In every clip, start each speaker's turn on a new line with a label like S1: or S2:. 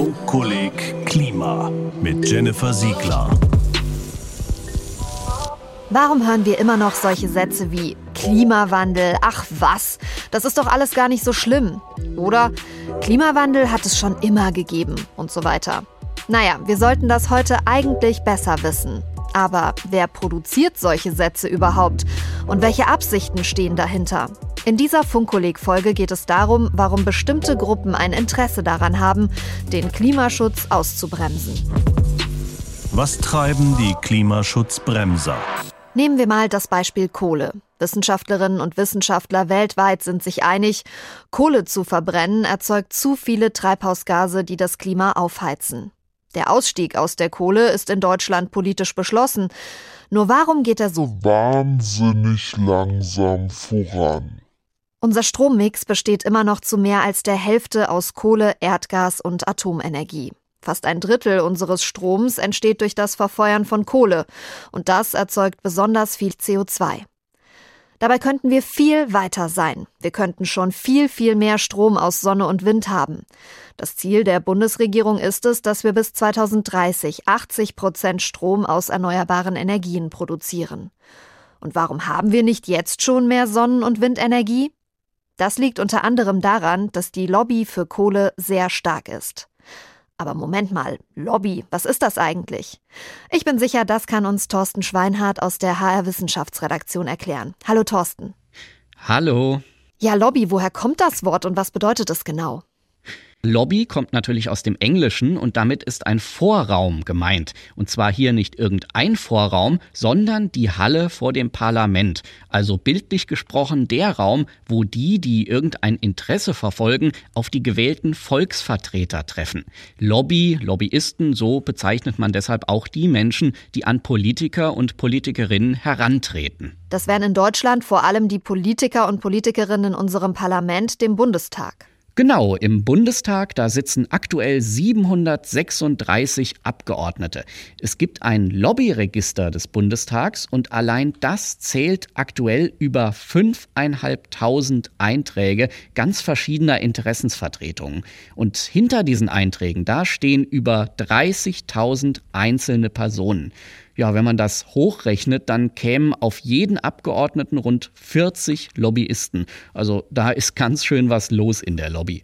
S1: Funkkolleg Klima mit Jennifer Siegler.
S2: Warum hören wir immer noch solche Sätze wie Klimawandel, ach was, das ist doch alles gar nicht so schlimm. Oder Klimawandel hat es schon immer gegeben und so weiter. Naja, wir sollten das heute eigentlich besser wissen. Aber wer produziert solche Sätze überhaupt? Und welche Absichten stehen dahinter? In dieser Funkkolleg-Folge geht es darum, warum bestimmte Gruppen ein Interesse daran haben, den Klimaschutz auszubremsen.
S1: Was treiben die Klimaschutzbremser?
S2: Nehmen wir mal das Beispiel Kohle. Wissenschaftlerinnen und Wissenschaftler weltweit sind sich einig, Kohle zu verbrennen erzeugt zu viele Treibhausgase, die das Klima aufheizen. Der Ausstieg aus der Kohle ist in Deutschland politisch beschlossen. Nur warum geht er so
S3: wahnsinnig langsam voran?
S2: Unser Strommix besteht immer noch zu mehr als der Hälfte aus Kohle, Erdgas und Atomenergie. Fast ein Drittel unseres Stroms entsteht durch das Verfeuern von Kohle und das erzeugt besonders viel CO2. Dabei könnten wir viel weiter sein. Wir könnten schon viel, viel mehr Strom aus Sonne und Wind haben. Das Ziel der Bundesregierung ist es, dass wir bis 2030 80 Prozent Strom aus erneuerbaren Energien produzieren. Und warum haben wir nicht jetzt schon mehr Sonnen- und Windenergie? Das liegt unter anderem daran, dass die Lobby für Kohle sehr stark ist. Aber Moment mal, Lobby, was ist das eigentlich? Ich bin sicher, das kann uns Thorsten Schweinhardt aus der HR Wissenschaftsredaktion erklären. Hallo Thorsten.
S4: Hallo.
S2: Ja, Lobby, woher kommt das Wort und was bedeutet es genau?
S4: Lobby kommt natürlich aus dem Englischen und damit ist ein Vorraum gemeint. Und zwar hier nicht irgendein Vorraum, sondern die Halle vor dem Parlament. Also bildlich gesprochen der Raum, wo die, die irgendein Interesse verfolgen, auf die gewählten Volksvertreter treffen. Lobby, Lobbyisten, so bezeichnet man deshalb auch die Menschen, die an Politiker und Politikerinnen herantreten.
S2: Das wären in Deutschland vor allem die Politiker und Politikerinnen in unserem Parlament, dem Bundestag.
S4: Genau, im Bundestag, da sitzen aktuell 736 Abgeordnete. Es gibt ein Lobbyregister des Bundestags und allein das zählt aktuell über 5.500 Einträge ganz verschiedener Interessensvertretungen. Und hinter diesen Einträgen, da stehen über 30.000 einzelne Personen. Ja, wenn man das hochrechnet, dann kämen auf jeden Abgeordneten rund 40 Lobbyisten. Also da ist ganz schön was los in der Lobby.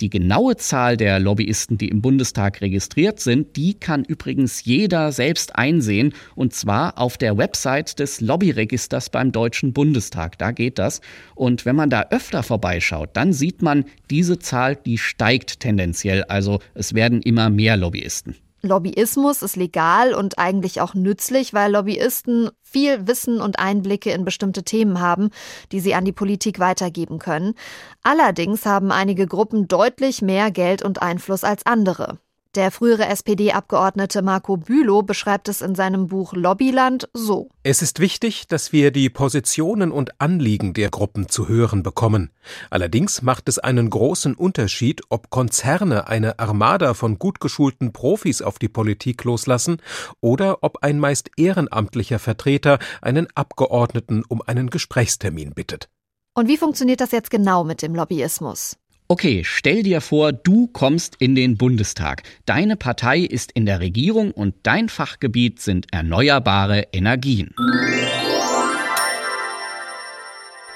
S4: Die genaue Zahl der Lobbyisten, die im Bundestag registriert sind, die kann übrigens jeder selbst einsehen und zwar auf der Website des Lobbyregisters beim Deutschen Bundestag. Da geht das. Und wenn man da öfter vorbeischaut, dann sieht man, diese Zahl, die steigt tendenziell. Also es werden immer mehr Lobbyisten.
S2: Lobbyismus ist legal und eigentlich auch nützlich, weil Lobbyisten viel Wissen und Einblicke in bestimmte Themen haben, die sie an die Politik weitergeben können. Allerdings haben einige Gruppen deutlich mehr Geld und Einfluss als andere. Der frühere SPD-Abgeordnete Marco Bülow beschreibt es in seinem Buch Lobbyland so.
S5: Es ist wichtig, dass wir die Positionen und Anliegen der Gruppen zu hören bekommen. Allerdings macht es einen großen Unterschied, ob Konzerne eine Armada von gut geschulten Profis auf die Politik loslassen oder ob ein meist ehrenamtlicher Vertreter einen Abgeordneten um einen Gesprächstermin bittet.
S2: Und wie funktioniert das jetzt genau mit dem Lobbyismus?
S4: Okay, stell dir vor, du kommst in den Bundestag. Deine Partei ist in der Regierung und dein Fachgebiet sind erneuerbare Energien.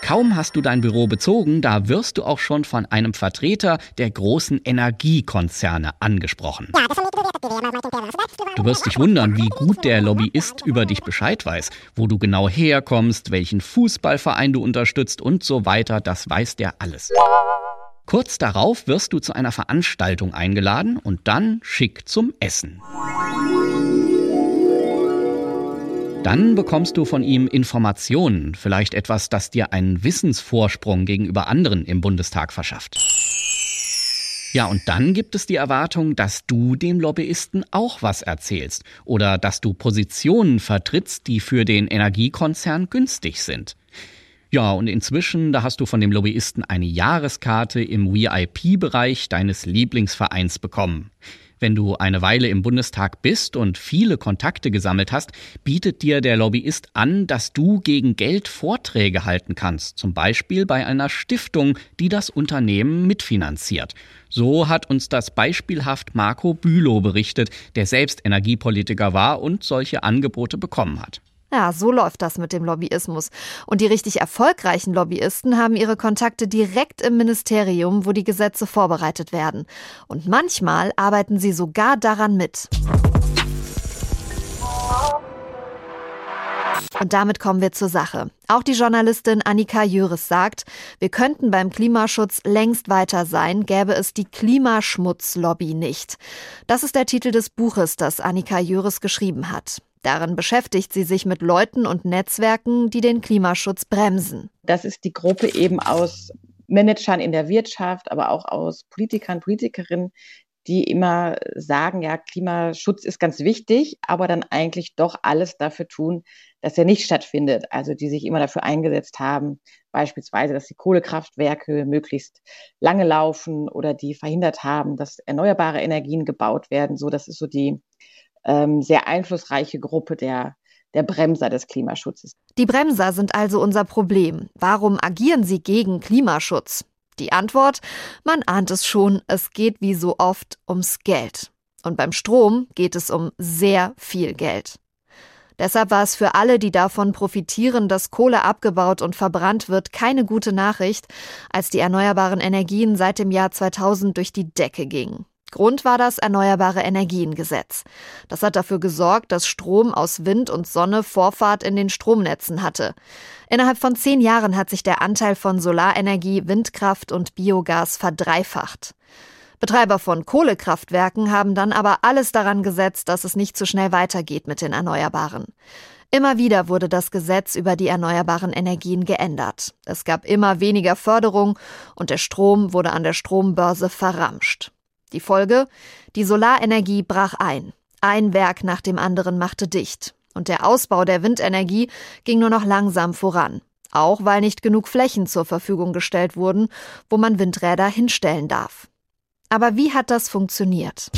S4: Kaum hast du dein Büro bezogen, da wirst du auch schon von einem Vertreter der großen Energiekonzerne angesprochen. Du wirst dich wundern, wie gut der Lobbyist über dich Bescheid weiß, wo du genau herkommst, welchen Fußballverein du unterstützt und so weiter, das weiß der alles. Kurz darauf wirst du zu einer Veranstaltung eingeladen und dann schick zum Essen. Dann bekommst du von ihm Informationen, vielleicht etwas, das dir einen Wissensvorsprung gegenüber anderen im Bundestag verschafft. Ja, und dann gibt es die Erwartung, dass du dem Lobbyisten auch was erzählst oder dass du Positionen vertrittst, die für den Energiekonzern günstig sind. Ja, und inzwischen, da hast du von dem Lobbyisten eine Jahreskarte im VIP-Bereich deines Lieblingsvereins bekommen. Wenn du eine Weile im Bundestag bist und viele Kontakte gesammelt hast, bietet dir der Lobbyist an, dass du gegen Geld Vorträge halten kannst, zum Beispiel bei einer Stiftung, die das Unternehmen mitfinanziert. So hat uns das beispielhaft Marco Bülow berichtet, der selbst Energiepolitiker war und solche Angebote bekommen hat.
S2: Ja, so läuft das mit dem Lobbyismus. Und die richtig erfolgreichen Lobbyisten haben ihre Kontakte direkt im Ministerium, wo die Gesetze vorbereitet werden. Und manchmal arbeiten sie sogar daran mit. Und damit kommen wir zur Sache. Auch die Journalistin Annika Jöris sagt, wir könnten beim Klimaschutz längst weiter sein, gäbe es die Klimaschmutzlobby nicht. Das ist der Titel des Buches, das Annika Jöris geschrieben hat. Darin beschäftigt sie sich mit Leuten und Netzwerken, die den Klimaschutz bremsen.
S6: Das ist die Gruppe eben aus Managern in der Wirtschaft, aber auch aus Politikern, Politikerinnen, die immer sagen, ja, Klimaschutz ist ganz wichtig, aber dann eigentlich doch alles dafür tun, dass er nicht stattfindet. Also die sich immer dafür eingesetzt haben, beispielsweise, dass die Kohlekraftwerke möglichst lange laufen oder die verhindert haben, dass erneuerbare Energien gebaut werden. So, das ist so die ähm, sehr einflussreiche Gruppe der, der Bremser des Klimaschutzes.
S2: Die Bremser sind also unser Problem. Warum agieren sie gegen Klimaschutz? Die Antwort, man ahnt es schon, es geht wie so oft ums Geld. Und beim Strom geht es um sehr viel Geld. Deshalb war es für alle, die davon profitieren, dass Kohle abgebaut und verbrannt wird, keine gute Nachricht, als die erneuerbaren Energien seit dem Jahr 2000 durch die Decke gingen. Grund war das Erneuerbare Energiengesetz. Das hat dafür gesorgt, dass Strom aus Wind und Sonne Vorfahrt in den Stromnetzen hatte. Innerhalb von zehn Jahren hat sich der Anteil von Solarenergie, Windkraft und Biogas verdreifacht. Betreiber von Kohlekraftwerken haben dann aber alles daran gesetzt, dass es nicht so schnell weitergeht mit den Erneuerbaren. Immer wieder wurde das Gesetz über die erneuerbaren Energien geändert. Es gab immer weniger Förderung und der Strom wurde an der Strombörse verramscht. Die Folge? Die Solarenergie brach ein. Ein Werk nach dem anderen machte dicht. Und der Ausbau der Windenergie ging nur noch langsam voran. Auch weil nicht genug Flächen zur Verfügung gestellt wurden, wo man Windräder hinstellen darf. Aber wie hat das funktioniert?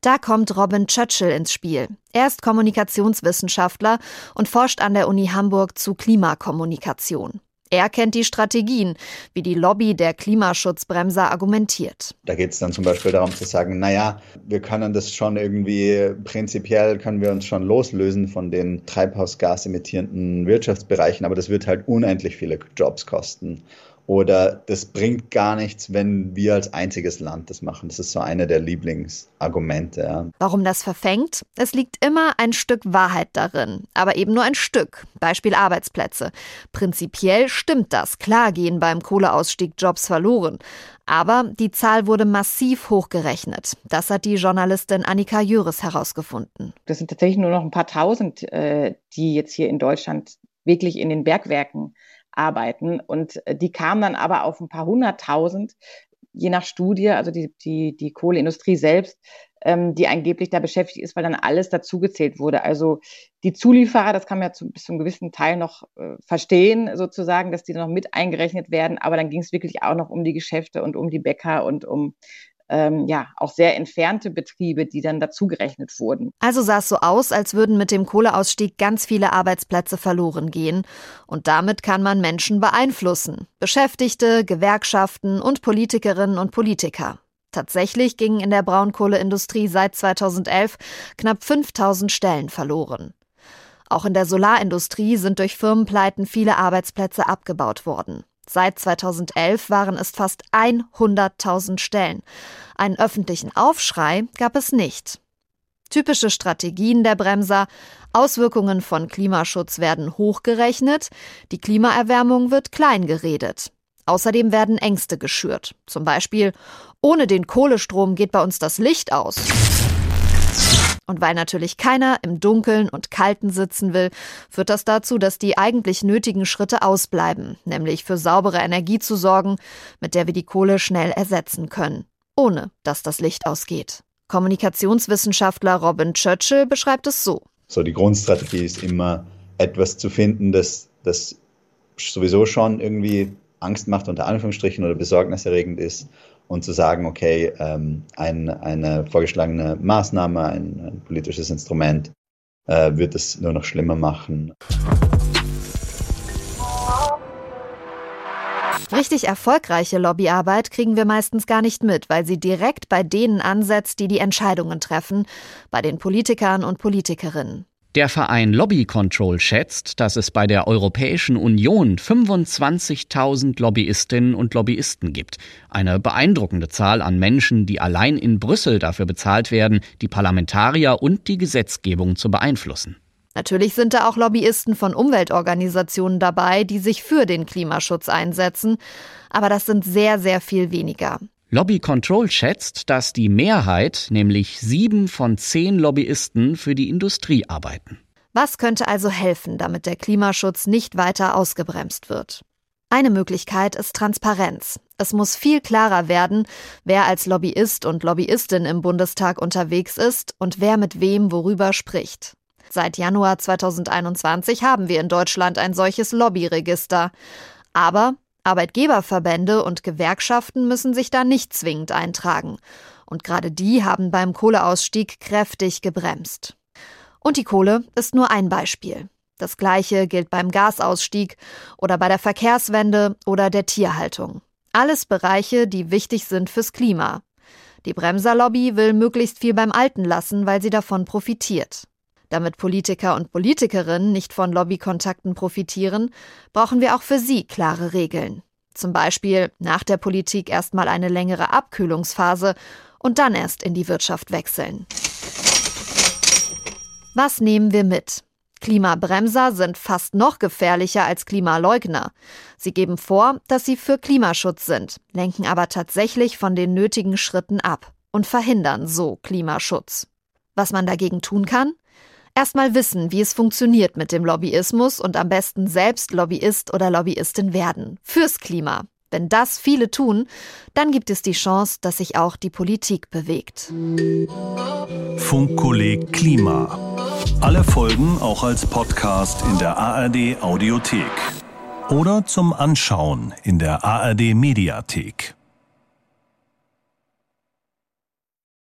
S2: Da kommt Robin Churchill ins Spiel. Er ist Kommunikationswissenschaftler und forscht an der Uni Hamburg zu Klimakommunikation. Er kennt die Strategien, wie die Lobby der Klimaschutzbremser argumentiert.
S7: Da geht es dann zum Beispiel darum zu sagen, naja, wir können das schon irgendwie, prinzipiell können wir uns schon loslösen von den Treibhausgas emittierenden Wirtschaftsbereichen, aber das wird halt unendlich viele Jobs kosten. Oder das bringt gar nichts, wenn wir als einziges Land das machen. Das ist so eine der Lieblingsargumente. Ja.
S2: Warum das verfängt? Es liegt immer ein Stück Wahrheit darin, aber eben nur ein Stück. Beispiel Arbeitsplätze. Prinzipiell stimmt das. Klar gehen beim Kohleausstieg Jobs verloren. Aber die Zahl wurde massiv hochgerechnet. Das hat die Journalistin Annika Jöris herausgefunden.
S6: Das sind tatsächlich nur noch ein paar tausend, äh, die jetzt hier in Deutschland wirklich in den Bergwerken arbeiten. Und äh, die kamen dann aber auf ein paar hunderttausend, je nach Studie, also die, die, die Kohleindustrie selbst, ähm, die angeblich da beschäftigt ist, weil dann alles dazugezählt wurde. Also die Zulieferer, das kann man ja zu, bis zu einem gewissen Teil noch äh, verstehen, sozusagen, dass die noch mit eingerechnet werden. Aber dann ging es wirklich auch noch um die Geschäfte und um die Bäcker und um ähm, ja auch sehr entfernte Betriebe, die dann dazugerechnet wurden.
S2: Also sah es so aus, als würden mit dem Kohleausstieg ganz viele Arbeitsplätze verloren gehen. Und damit kann man Menschen beeinflussen. Beschäftigte, Gewerkschaften und Politikerinnen und Politiker. Tatsächlich gingen in der Braunkohleindustrie seit 2011 knapp 5000 Stellen verloren. Auch in der Solarindustrie sind durch Firmenpleiten viele Arbeitsplätze abgebaut worden. Seit 2011 waren es fast 100.000 Stellen. Einen öffentlichen Aufschrei gab es nicht. Typische Strategien der Bremser, Auswirkungen von Klimaschutz werden hochgerechnet, die Klimaerwärmung wird klein geredet. Außerdem werden Ängste geschürt. Zum Beispiel, ohne den Kohlestrom geht bei uns das Licht aus. Und weil natürlich keiner im Dunkeln und Kalten sitzen will, führt das dazu, dass die eigentlich nötigen Schritte ausbleiben, nämlich für saubere Energie zu sorgen, mit der wir die Kohle schnell ersetzen können, ohne dass das Licht ausgeht. Kommunikationswissenschaftler Robin Churchill beschreibt es so.
S7: So, die Grundstrategie ist immer, etwas zu finden, das, das sowieso schon irgendwie Angst macht, unter Anführungsstrichen, oder besorgniserregend ist und zu sagen, okay, ähm, ein, eine vorgeschlagene Maßnahme, ein, ein politisches Instrument äh, wird es nur noch schlimmer machen.
S2: Richtig erfolgreiche Lobbyarbeit kriegen wir meistens gar nicht mit, weil sie direkt bei denen ansetzt, die die Entscheidungen treffen, bei den Politikern und Politikerinnen.
S4: Der Verein Lobby Control schätzt, dass es bei der Europäischen Union 25.000 Lobbyistinnen und Lobbyisten gibt. Eine beeindruckende Zahl an Menschen, die allein in Brüssel dafür bezahlt werden, die Parlamentarier und die Gesetzgebung zu beeinflussen.
S2: Natürlich sind da auch Lobbyisten von Umweltorganisationen dabei, die sich für den Klimaschutz einsetzen, aber das sind sehr, sehr viel weniger.
S4: Lobby Control schätzt, dass die Mehrheit, nämlich sieben von zehn Lobbyisten, für die Industrie arbeiten.
S2: Was könnte also helfen, damit der Klimaschutz nicht weiter ausgebremst wird? Eine Möglichkeit ist Transparenz. Es muss viel klarer werden, wer als Lobbyist und Lobbyistin im Bundestag unterwegs ist und wer mit wem worüber spricht. Seit Januar 2021 haben wir in Deutschland ein solches Lobbyregister. Aber Arbeitgeberverbände und Gewerkschaften müssen sich da nicht zwingend eintragen. Und gerade die haben beim Kohleausstieg kräftig gebremst. Und die Kohle ist nur ein Beispiel. Das gleiche gilt beim Gasausstieg oder bei der Verkehrswende oder der Tierhaltung. Alles Bereiche, die wichtig sind fürs Klima. Die Bremserlobby will möglichst viel beim Alten lassen, weil sie davon profitiert. Damit Politiker und Politikerinnen nicht von Lobbykontakten profitieren, brauchen wir auch für sie klare Regeln. Zum Beispiel nach der Politik erstmal eine längere Abkühlungsphase und dann erst in die Wirtschaft wechseln. Was nehmen wir mit? Klimabremser sind fast noch gefährlicher als Klimaleugner. Sie geben vor, dass sie für Klimaschutz sind, lenken aber tatsächlich von den nötigen Schritten ab und verhindern so Klimaschutz. Was man dagegen tun kann? Erstmal wissen, wie es funktioniert mit dem Lobbyismus und am besten selbst Lobbyist oder Lobbyistin werden. Fürs Klima. Wenn das viele tun, dann gibt es die Chance, dass sich auch die Politik bewegt.
S1: Funkkolleg Klima. Alle Folgen auch als Podcast in der ARD Audiothek. Oder zum Anschauen in der ARD Mediathek.